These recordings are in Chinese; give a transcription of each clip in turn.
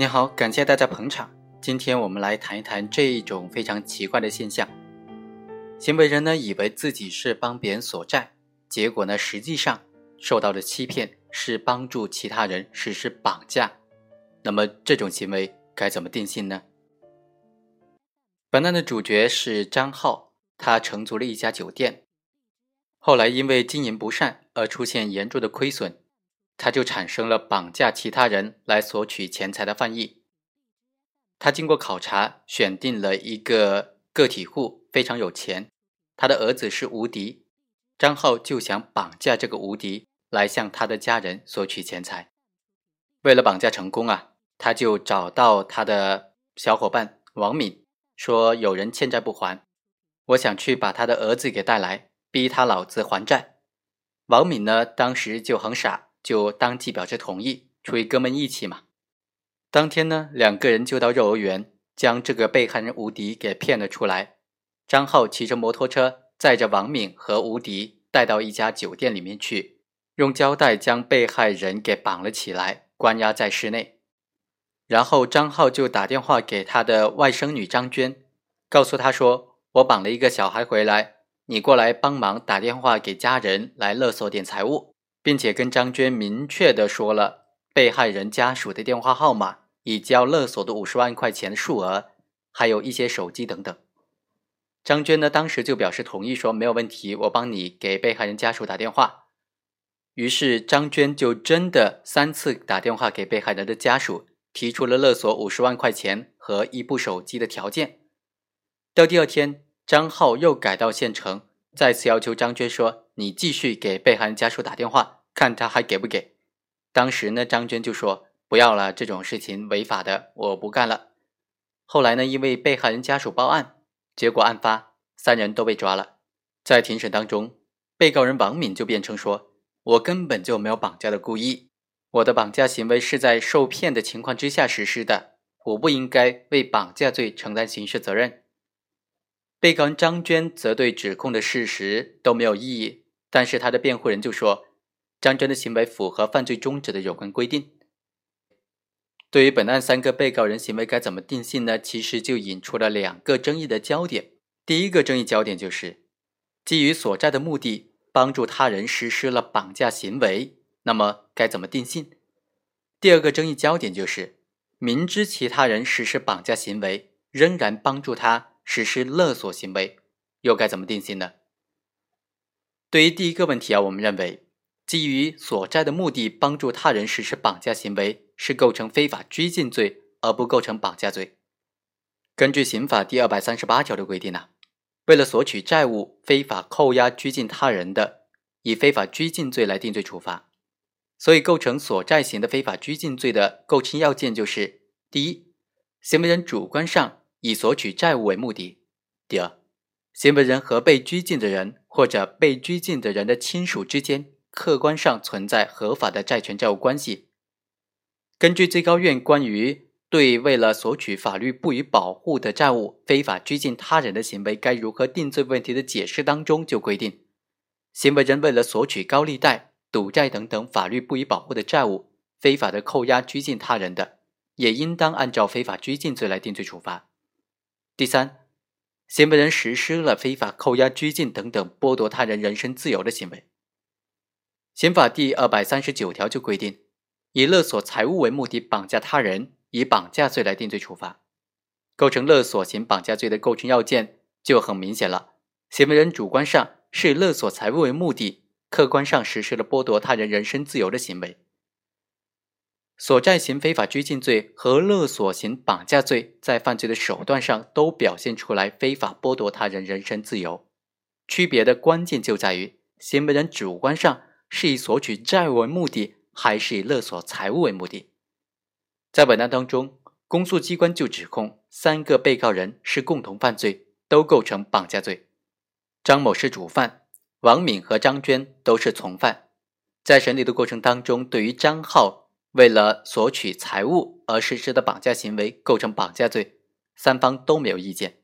你好，感谢大家捧场。今天我们来谈一谈这一种非常奇怪的现象：行为人呢以为自己是帮别人索债，结果呢实际上受到的欺骗，是帮助其他人实施绑架。那么这种行为该怎么定性呢？本案的主角是张浩，他承租了一家酒店，后来因为经营不善而出现严重的亏损。他就产生了绑架其他人来索取钱财的犯意。他经过考察，选定了一个个体户，非常有钱，他的儿子是无敌。张浩就想绑架这个无敌，来向他的家人索取钱财。为了绑架成功啊，他就找到他的小伙伴王敏，说有人欠债不还，我想去把他的儿子给带来，逼他老子还债。王敏呢，当时就很傻。就当即表示同意，出于哥们义气嘛。当天呢，两个人就到幼儿园，将这个被害人吴迪给骗了出来。张浩骑着摩托车，载着王敏和吴迪带到一家酒店里面去，用胶带将被害人给绑了起来，关押在室内。然后张浩就打电话给他的外甥女张娟，告诉他说：“我绑了一个小孩回来，你过来帮忙打电话给家人来勒索点财物。”并且跟张娟明确的说了被害人家属的电话号码，以及要勒索的五十万块钱的数额，还有一些手机等等。张娟呢，当时就表示同意，说没有问题，我帮你给被害人家属打电话。于是张娟就真的三次打电话给被害人的家属，提出了勒索五十万块钱和一部手机的条件。到第二天，张浩又改到县城，再次要求张娟说：“你继续给被害人家属打电话。”看他还给不给？当时呢，张娟就说不要了，这种事情违法的，我不干了。后来呢，因为被害人家属报案，结果案发，三人都被抓了。在庭审当中，被告人王敏就辩称说：“我根本就没有绑架的故意，我的绑架行为是在受骗的情况之下实施的，我不应该为绑架罪承担刑事责任。”被告人张娟则对指控的事实都没有异议，但是他的辩护人就说。张娟的行为符合犯罪中止的有关规定。对于本案三个被告人行为该怎么定性呢？其实就引出了两个争议的焦点。第一个争议焦点就是基于所债的目的帮助他人实施了绑架行为，那么该怎么定性？第二个争议焦点就是明知其他人实施绑架行为，仍然帮助他实施勒索行为，又该怎么定性呢？对于第一个问题啊，我们认为。基于索债的目的帮助他人实施绑架行为，是构成非法拘禁罪，而不构成绑架罪。根据刑法第二百三十八条的规定呢，为了索取债务非法扣押拘禁他人的，以非法拘禁罪来定罪处罚。所以，构成索债型的非法拘禁罪的构成要件就是：第一，行为人主观上以索取债务为目的；第二，行为人和被拘禁的人或者被拘禁的人的亲属之间。客观上存在合法的债权债务关系。根据最高院关于对为了索取法律不予保护的债务非法拘禁他人的行为该如何定罪问题的解释当中，就规定，行为人为了索取高利贷、赌债等等法律不予保护的债务，非法的扣押拘禁他人的，也应当按照非法拘禁罪来定罪处罚。第三，行为人实施了非法扣押、拘禁等等剥夺他人人身自由的行为。刑法第二百三十九条就规定，以勒索财物为目的绑架他人，以绑架罪来定罪处罚。构成勒索型绑架罪的构成要件就很明显了：行为人主观上是以勒索财物为目的，客观上实施了剥夺他人人身自由的行为。所债型非法拘禁罪和勒索型绑架罪在犯罪的手段上都表现出来非法剥夺他人人身自由，区别的关键就在于行为人主观上。是以索取债务为目的，还是以勒索财物为目的？在本案当中，公诉机关就指控三个被告人是共同犯罪，都构成绑架罪。张某是主犯，王敏和张娟都是从犯。在审理的过程当中，对于张浩为了索取财物而实施的绑架行为构成绑架罪，三方都没有意见。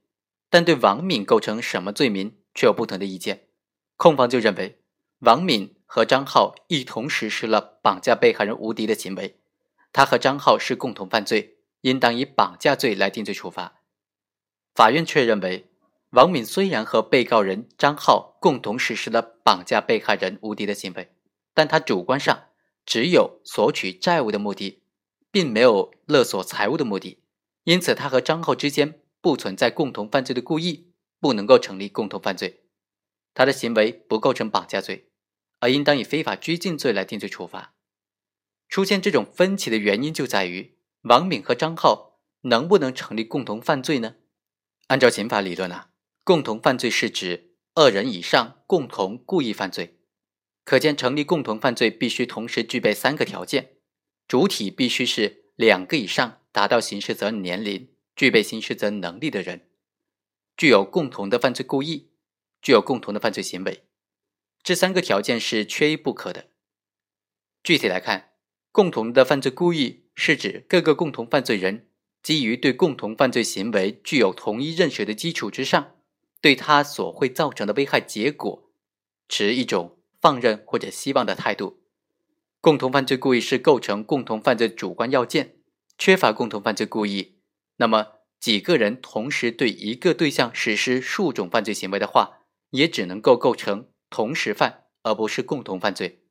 但对王敏构成什么罪名却有不同的意见。控方就认为王敏。和张浩一同实施了绑架被害人吴迪的行为，他和张浩是共同犯罪，应当以绑架罪来定罪处罚。法院却认为，王敏虽然和被告人张浩共同实施了绑架被害人吴迪的行为，但他主观上只有索取债务的目的，并没有勒索财物的目的，因此他和张浩之间不存在共同犯罪的故意，不能够成立共同犯罪。他的行为不构成绑架罪，而应当以非法拘禁罪来定罪处罚。出现这种分歧的原因就在于王敏和张浩能不能成立共同犯罪呢？按照刑法理论啊，共同犯罪是指二人以上共同故意犯罪。可见，成立共同犯罪必须同时具备三个条件：主体必须是两个以上达到刑事责任年龄、具备刑事责任能力的人，具有共同的犯罪故意。具有共同的犯罪行为，这三个条件是缺一不可的。具体来看，共同的犯罪故意是指各个共同犯罪人基于对共同犯罪行为具有同一认识的基础之上，对他所会造成的危害结果持一种放任或者希望的态度。共同犯罪故意是构成共同犯罪主观要件，缺乏共同犯罪故意，那么几个人同时对一个对象实施数种犯罪行为的话。也只能够构成同时犯，而不是共同犯罪。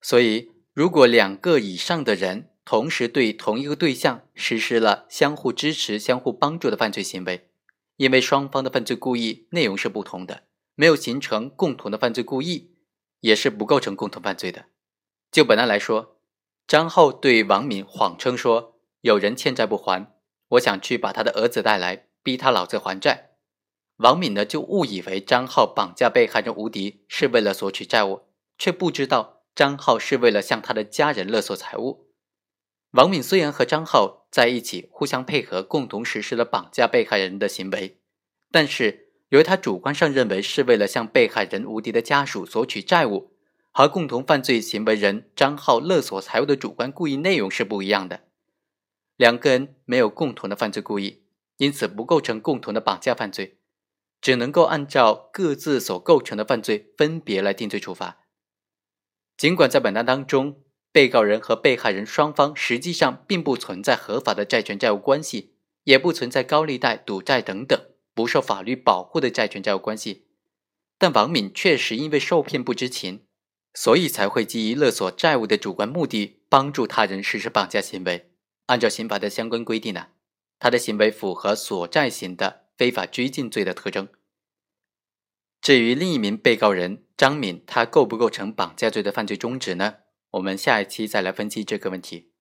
所以，如果两个以上的人同时对同一个对象实施了相互支持、相互帮助的犯罪行为，因为双方的犯罪故意内容是不同的，没有形成共同的犯罪故意，也是不构成共同犯罪的。就本案来说，张浩对王敏谎称说有人欠债不还，我想去把他的儿子带来，逼他老子还债。王敏呢就误以为张浩绑架被害人吴迪是为了索取债务，却不知道张浩是为了向他的家人勒索财物。王敏虽然和张浩在一起，互相配合，共同实施了绑架被害人的行为，但是由于他主观上认为是为了向被害人吴迪的家属索取债务，和共同犯罪行为人张浩勒索财物的主观故意内容是不一样的。两个人没有共同的犯罪故意，因此不构成共同的绑架犯罪。只能够按照各自所构成的犯罪分别来定罪处罚。尽管在本案当中，被告人和被害人双方实际上并不存在合法的债权债务关系，也不存在高利贷、赌债等等不受法律保护的债权债务关系，但王敏确实因为受骗不知情，所以才会基于勒索债务的主观目的，帮助他人实施绑架行为。按照刑法的相关规定呢，他的行为符合索债型的。非法拘禁罪的特征。至于另一名被告人张敏，他构不构成绑架罪的犯罪中止呢？我们下一期再来分析这个问题。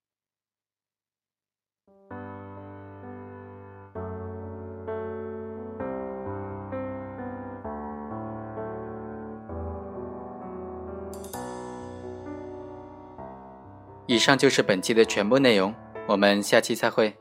以上就是本期的全部内容，我们下期再会。